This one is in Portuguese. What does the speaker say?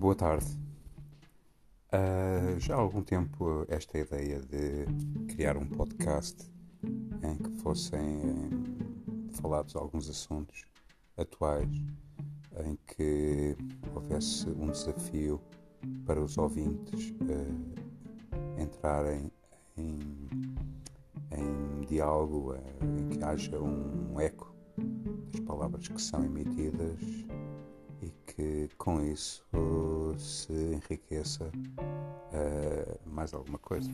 Boa tarde. Uh, já há algum tempo esta ideia de criar um podcast em que fossem falados alguns assuntos atuais, em que houvesse um desafio para os ouvintes uh, entrarem em, em diálogo, uh, em que haja um eco das palavras que são emitidas que com isso se enriqueça uh, mais alguma coisa.